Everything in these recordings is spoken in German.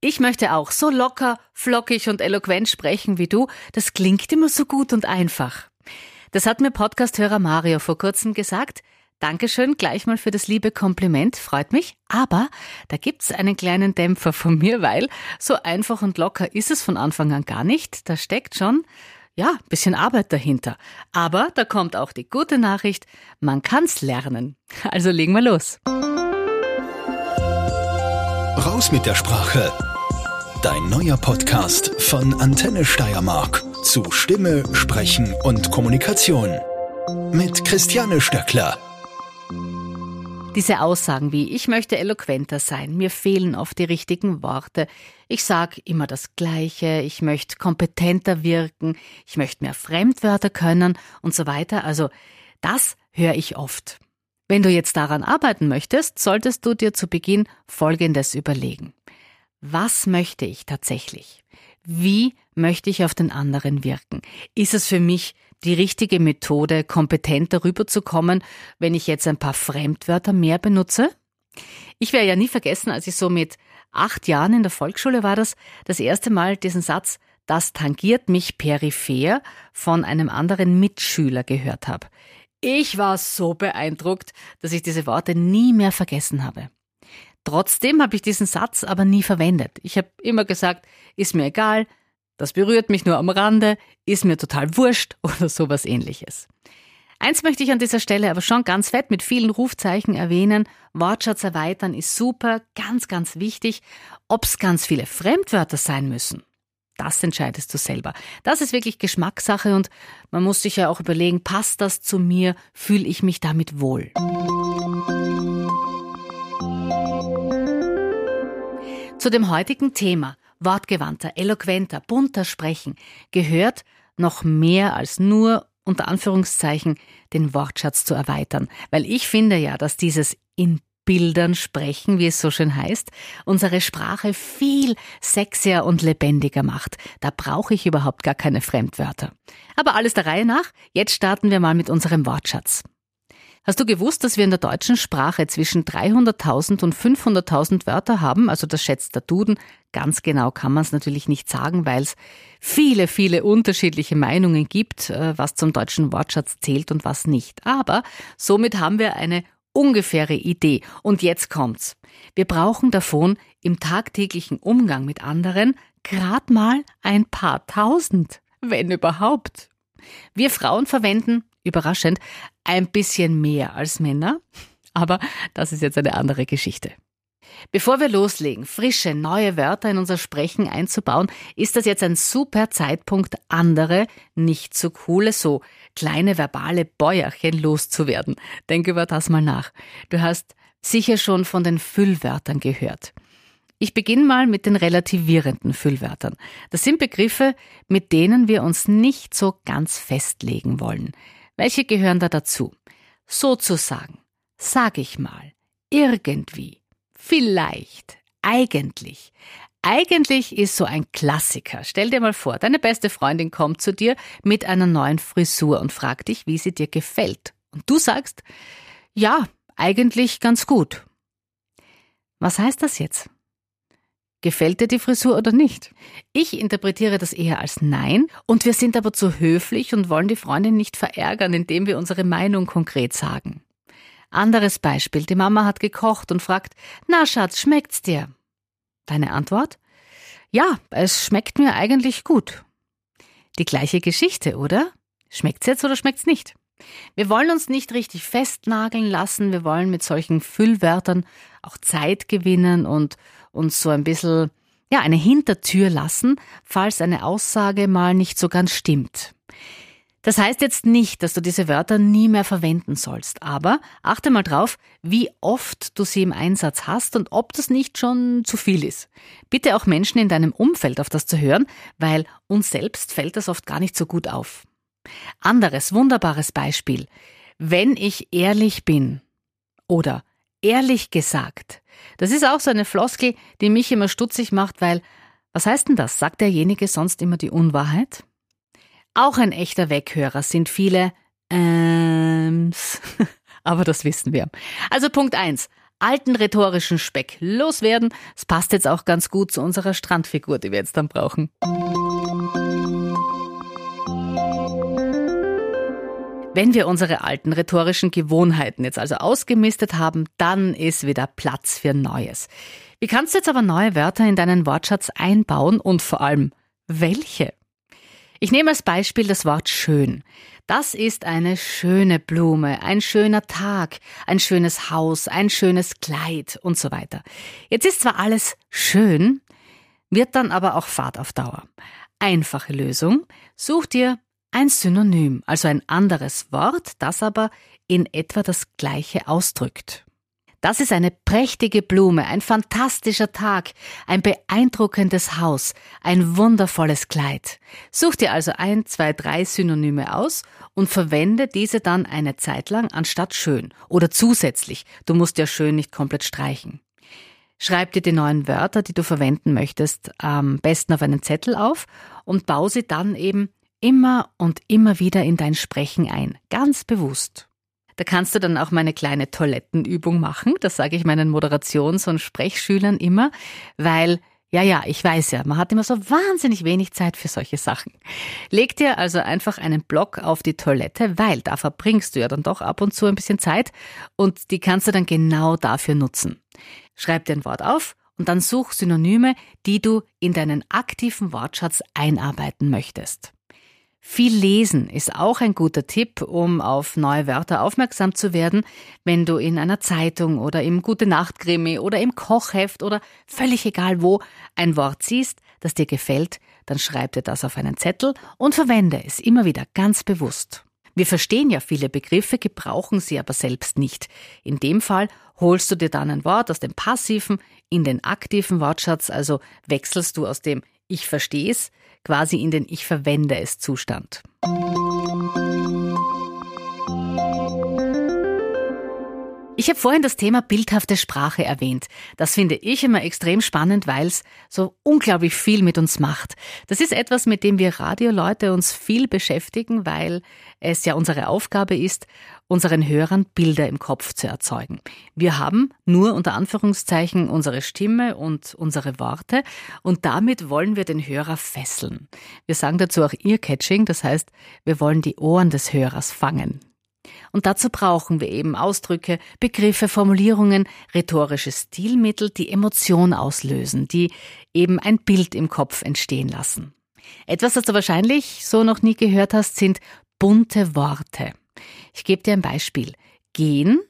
Ich möchte auch so locker, flockig und eloquent sprechen wie du. Das klingt immer so gut und einfach. Das hat mir Podcasthörer Mario vor kurzem gesagt. Dankeschön gleich mal für das liebe Kompliment, freut mich. Aber da gibt's einen kleinen Dämpfer von mir, weil so einfach und locker ist es von Anfang an gar nicht. Da steckt schon, ja, bisschen Arbeit dahinter. Aber da kommt auch die gute Nachricht, man kann's lernen. Also legen wir los. Raus mit der Sprache. Dein neuer Podcast von Antenne Steiermark zu Stimme, Sprechen und Kommunikation. Mit Christiane Stöckler. Diese Aussagen wie ich möchte eloquenter sein, mir fehlen oft die richtigen Worte, ich sag immer das Gleiche, ich möchte kompetenter wirken, ich möchte mehr Fremdwörter können und so weiter. Also das höre ich oft. Wenn du jetzt daran arbeiten möchtest, solltest du dir zu Beginn Folgendes überlegen. Was möchte ich tatsächlich? Wie möchte ich auf den anderen wirken? Ist es für mich die richtige Methode, kompetent darüber zu kommen, wenn ich jetzt ein paar Fremdwörter mehr benutze? Ich werde ja nie vergessen, als ich so mit acht Jahren in der Volksschule war das, das erste Mal diesen Satz, das tangiert mich peripher von einem anderen Mitschüler gehört habe. Ich war so beeindruckt, dass ich diese Worte nie mehr vergessen habe. Trotzdem habe ich diesen Satz aber nie verwendet. Ich habe immer gesagt, ist mir egal, das berührt mich nur am Rande, ist mir total wurscht oder sowas ähnliches. Eins möchte ich an dieser Stelle aber schon ganz fett mit vielen Rufzeichen erwähnen. Wortschatz erweitern ist super, ganz, ganz wichtig. Ob es ganz viele Fremdwörter sein müssen, das entscheidest du selber. Das ist wirklich Geschmackssache und man muss sich ja auch überlegen, passt das zu mir, fühle ich mich damit wohl. Zu dem heutigen Thema wortgewandter, eloquenter, bunter Sprechen gehört noch mehr als nur unter Anführungszeichen den Wortschatz zu erweitern, weil ich finde ja, dass dieses in Bildern sprechen, wie es so schön heißt, unsere Sprache viel sexier und lebendiger macht. Da brauche ich überhaupt gar keine Fremdwörter. Aber alles der Reihe nach, jetzt starten wir mal mit unserem Wortschatz. Hast du gewusst, dass wir in der deutschen Sprache zwischen 300.000 und 500.000 Wörter haben? Also das schätzt der Duden. Ganz genau kann man es natürlich nicht sagen, weil es viele, viele unterschiedliche Meinungen gibt, äh, was zum deutschen Wortschatz zählt und was nicht. Aber somit haben wir eine ungefähre Idee. Und jetzt kommt's. Wir brauchen davon im tagtäglichen Umgang mit anderen grad mal ein paar tausend, wenn überhaupt. Wir Frauen verwenden überraschend, ein bisschen mehr als Männer. Aber das ist jetzt eine andere Geschichte. Bevor wir loslegen, frische, neue Wörter in unser Sprechen einzubauen, ist das jetzt ein super Zeitpunkt, andere, nicht so coole, so kleine verbale Bäuerchen loszuwerden. Denk über das mal nach. Du hast sicher schon von den Füllwörtern gehört. Ich beginne mal mit den relativierenden Füllwörtern. Das sind Begriffe, mit denen wir uns nicht so ganz festlegen wollen. Welche gehören da dazu? Sozusagen, sag ich mal, irgendwie, vielleicht, eigentlich. Eigentlich ist so ein Klassiker. Stell dir mal vor, deine beste Freundin kommt zu dir mit einer neuen Frisur und fragt dich, wie sie dir gefällt. Und du sagst, ja, eigentlich ganz gut. Was heißt das jetzt? Gefällt dir die Frisur oder nicht? Ich interpretiere das eher als Nein und wir sind aber zu höflich und wollen die Freundin nicht verärgern, indem wir unsere Meinung konkret sagen. Anderes Beispiel. Die Mama hat gekocht und fragt, na Schatz, schmeckt's dir? Deine Antwort? Ja, es schmeckt mir eigentlich gut. Die gleiche Geschichte, oder? Schmeckt's jetzt oder schmeckt's nicht? Wir wollen uns nicht richtig festnageln lassen, wir wollen mit solchen Füllwörtern auch Zeit gewinnen und uns so ein bisschen, ja, eine Hintertür lassen, falls eine Aussage mal nicht so ganz stimmt. Das heißt jetzt nicht, dass du diese Wörter nie mehr verwenden sollst, aber achte mal drauf, wie oft du sie im Einsatz hast und ob das nicht schon zu viel ist. Bitte auch Menschen in deinem Umfeld auf das zu hören, weil uns selbst fällt das oft gar nicht so gut auf. Anderes wunderbares Beispiel. Wenn ich ehrlich bin oder ehrlich gesagt. Das ist auch so eine Floskel, die mich immer stutzig macht, weil was heißt denn das? Sagt derjenige sonst immer die Unwahrheit? Auch ein echter Weghörer sind viele Ähms. Aber das wissen wir. Also Punkt eins: alten rhetorischen Speck loswerden. Es passt jetzt auch ganz gut zu unserer Strandfigur, die wir jetzt dann brauchen. Wenn wir unsere alten rhetorischen Gewohnheiten jetzt also ausgemistet haben, dann ist wieder Platz für Neues. Wie kannst du jetzt aber neue Wörter in deinen Wortschatz einbauen und vor allem welche? Ich nehme als Beispiel das Wort schön. Das ist eine schöne Blume, ein schöner Tag, ein schönes Haus, ein schönes Kleid und so weiter. Jetzt ist zwar alles schön, wird dann aber auch Fahrt auf Dauer. Einfache Lösung. Such dir ein Synonym, also ein anderes Wort, das aber in etwa das gleiche ausdrückt. Das ist eine prächtige Blume, ein fantastischer Tag, ein beeindruckendes Haus, ein wundervolles Kleid. Such dir also ein, zwei, drei Synonyme aus und verwende diese dann eine Zeit lang anstatt schön oder zusätzlich. Du musst ja schön nicht komplett streichen. Schreib dir die neuen Wörter, die du verwenden möchtest, am besten auf einen Zettel auf und baue sie dann eben immer und immer wieder in dein Sprechen ein, ganz bewusst. Da kannst du dann auch meine kleine Toilettenübung machen. Das sage ich meinen Moderations- und Sprechschülern immer, weil ja, ja, ich weiß ja, man hat immer so wahnsinnig wenig Zeit für solche Sachen. Leg dir also einfach einen Block auf die Toilette, weil da verbringst du ja dann doch ab und zu ein bisschen Zeit und die kannst du dann genau dafür nutzen. Schreib dir ein Wort auf und dann such Synonyme, die du in deinen aktiven Wortschatz einarbeiten möchtest. Viel lesen ist auch ein guter Tipp, um auf neue Wörter aufmerksam zu werden, wenn du in einer Zeitung oder im Gute Nacht Krimi oder im Kochheft oder völlig egal wo ein Wort siehst, das dir gefällt, dann schreib dir das auf einen Zettel und verwende es immer wieder ganz bewusst. Wir verstehen ja viele Begriffe, gebrauchen sie aber selbst nicht. In dem Fall holst du dir dann ein Wort aus dem passiven in den aktiven Wortschatz, also wechselst du aus dem Ich versteh's quasi in den Ich verwende es Zustand. Ich habe vorhin das Thema bildhafte Sprache erwähnt. Das finde ich immer extrem spannend, weil es so unglaublich viel mit uns macht. Das ist etwas, mit dem wir Radioleute uns viel beschäftigen, weil es ja unsere Aufgabe ist, unseren Hörern Bilder im Kopf zu erzeugen. Wir haben nur unter Anführungszeichen unsere Stimme und unsere Worte und damit wollen wir den Hörer fesseln. Wir sagen dazu auch Ear-Catching, das heißt, wir wollen die Ohren des Hörers fangen. Und dazu brauchen wir eben Ausdrücke, Begriffe, Formulierungen, rhetorische Stilmittel, die Emotion auslösen, die eben ein Bild im Kopf entstehen lassen. Etwas, das du wahrscheinlich so noch nie gehört hast, sind bunte Worte. Ich gebe dir ein Beispiel. Gehen,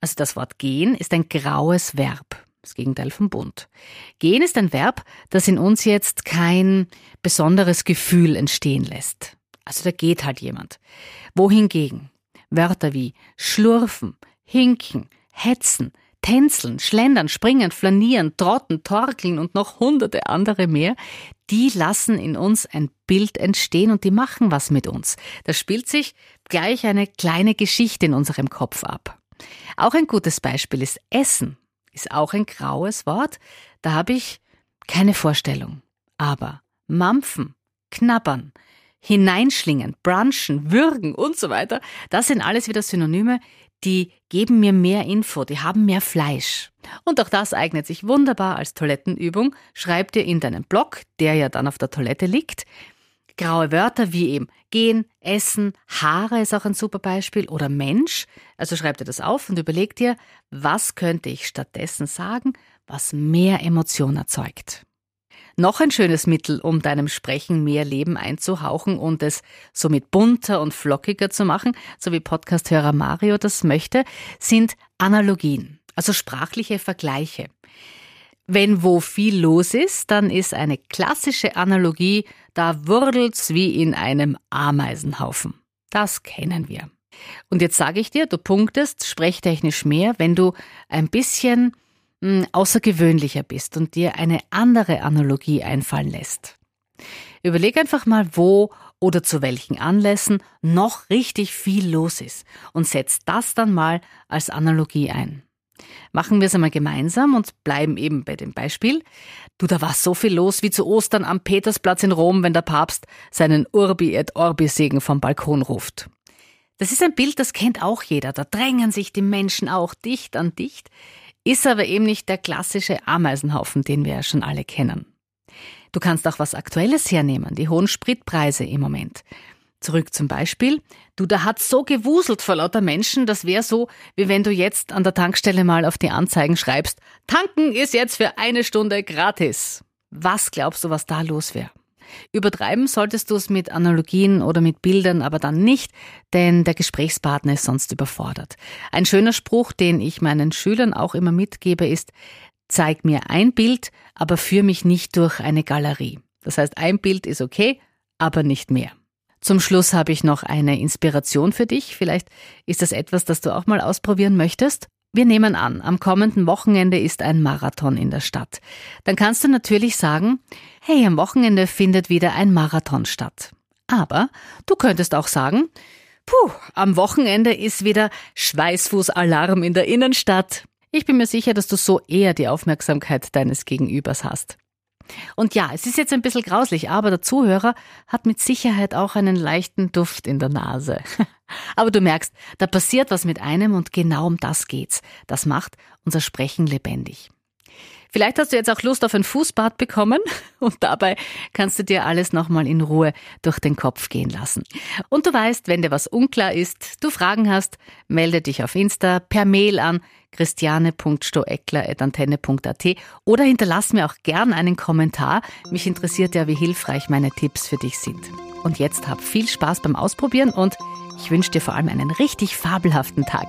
also das Wort gehen, ist ein graues Verb. Das Gegenteil von bunt. Gehen ist ein Verb, das in uns jetzt kein besonderes Gefühl entstehen lässt. Also da geht halt jemand. Wohingegen Wörter wie schlurfen, hinken, hetzen, tänzeln, schlendern, springen, flanieren, trotten, torkeln und noch hunderte andere mehr, die lassen in uns ein Bild entstehen und die machen was mit uns. Da spielt sich gleich eine kleine Geschichte in unserem Kopf ab. Auch ein gutes Beispiel ist Essen. Ist auch ein graues Wort. Da habe ich keine Vorstellung. Aber mampfen, knabbern, hineinschlingen, brunchen, würgen und so weiter, das sind alles wieder Synonyme, die geben mir mehr Info, die haben mehr Fleisch. Und auch das eignet sich wunderbar als Toilettenübung. Schreib dir in deinen Blog, der ja dann auf der Toilette liegt, graue Wörter wie eben gehen, essen, Haare ist auch ein super Beispiel oder Mensch. Also schreib dir das auf und überleg dir, was könnte ich stattdessen sagen, was mehr Emotion erzeugt. Noch ein schönes Mittel, um deinem Sprechen mehr Leben einzuhauchen und es somit bunter und flockiger zu machen, so wie Podcasthörer Mario das möchte, sind Analogien, also sprachliche Vergleiche. Wenn wo viel los ist, dann ist eine klassische Analogie, da wurdelt's wie in einem Ameisenhaufen. Das kennen wir. Und jetzt sage ich dir, du punktest sprechtechnisch mehr, wenn du ein bisschen hm, außergewöhnlicher bist und dir eine andere Analogie einfallen lässt. Überleg einfach mal, wo oder zu welchen Anlässen noch richtig viel los ist und setz das dann mal als Analogie ein. Machen wir es einmal gemeinsam und bleiben eben bei dem Beispiel. Du, da war so viel los wie zu Ostern am Petersplatz in Rom, wenn der Papst seinen Urbi et Orbi Segen vom Balkon ruft. Das ist ein Bild, das kennt auch jeder. Da drängen sich die Menschen auch dicht an dicht, ist aber eben nicht der klassische Ameisenhaufen, den wir ja schon alle kennen. Du kannst auch was Aktuelles hernehmen, die hohen Spritpreise im Moment. Zurück zum Beispiel. Du, da hat so gewuselt vor lauter Menschen, das wäre so, wie wenn du jetzt an der Tankstelle mal auf die Anzeigen schreibst, tanken ist jetzt für eine Stunde gratis. Was glaubst du, was da los wäre? Übertreiben solltest du es mit Analogien oder mit Bildern aber dann nicht, denn der Gesprächspartner ist sonst überfordert. Ein schöner Spruch, den ich meinen Schülern auch immer mitgebe, ist, zeig mir ein Bild, aber führ mich nicht durch eine Galerie. Das heißt, ein Bild ist okay, aber nicht mehr. Zum Schluss habe ich noch eine Inspiration für dich. Vielleicht ist das etwas, das du auch mal ausprobieren möchtest. Wir nehmen an, am kommenden Wochenende ist ein Marathon in der Stadt. Dann kannst du natürlich sagen, hey, am Wochenende findet wieder ein Marathon statt. Aber du könntest auch sagen, puh, am Wochenende ist wieder Schweißfußalarm in der Innenstadt. Ich bin mir sicher, dass du so eher die Aufmerksamkeit deines Gegenübers hast. Und ja, es ist jetzt ein bisschen grauslich, aber der Zuhörer hat mit Sicherheit auch einen leichten Duft in der Nase. Aber du merkst, da passiert was mit einem und genau um das geht's. Das macht unser Sprechen lebendig. Vielleicht hast du jetzt auch Lust auf ein Fußbad bekommen und dabei kannst du dir alles nochmal in Ruhe durch den Kopf gehen lassen. Und du weißt, wenn dir was unklar ist, du Fragen hast, melde dich auf Insta per Mail an christiane.stoeckler.antenne.at oder hinterlass mir auch gern einen Kommentar. Mich interessiert ja, wie hilfreich meine Tipps für dich sind. Und jetzt hab viel Spaß beim Ausprobieren und ich wünsche dir vor allem einen richtig fabelhaften Tag.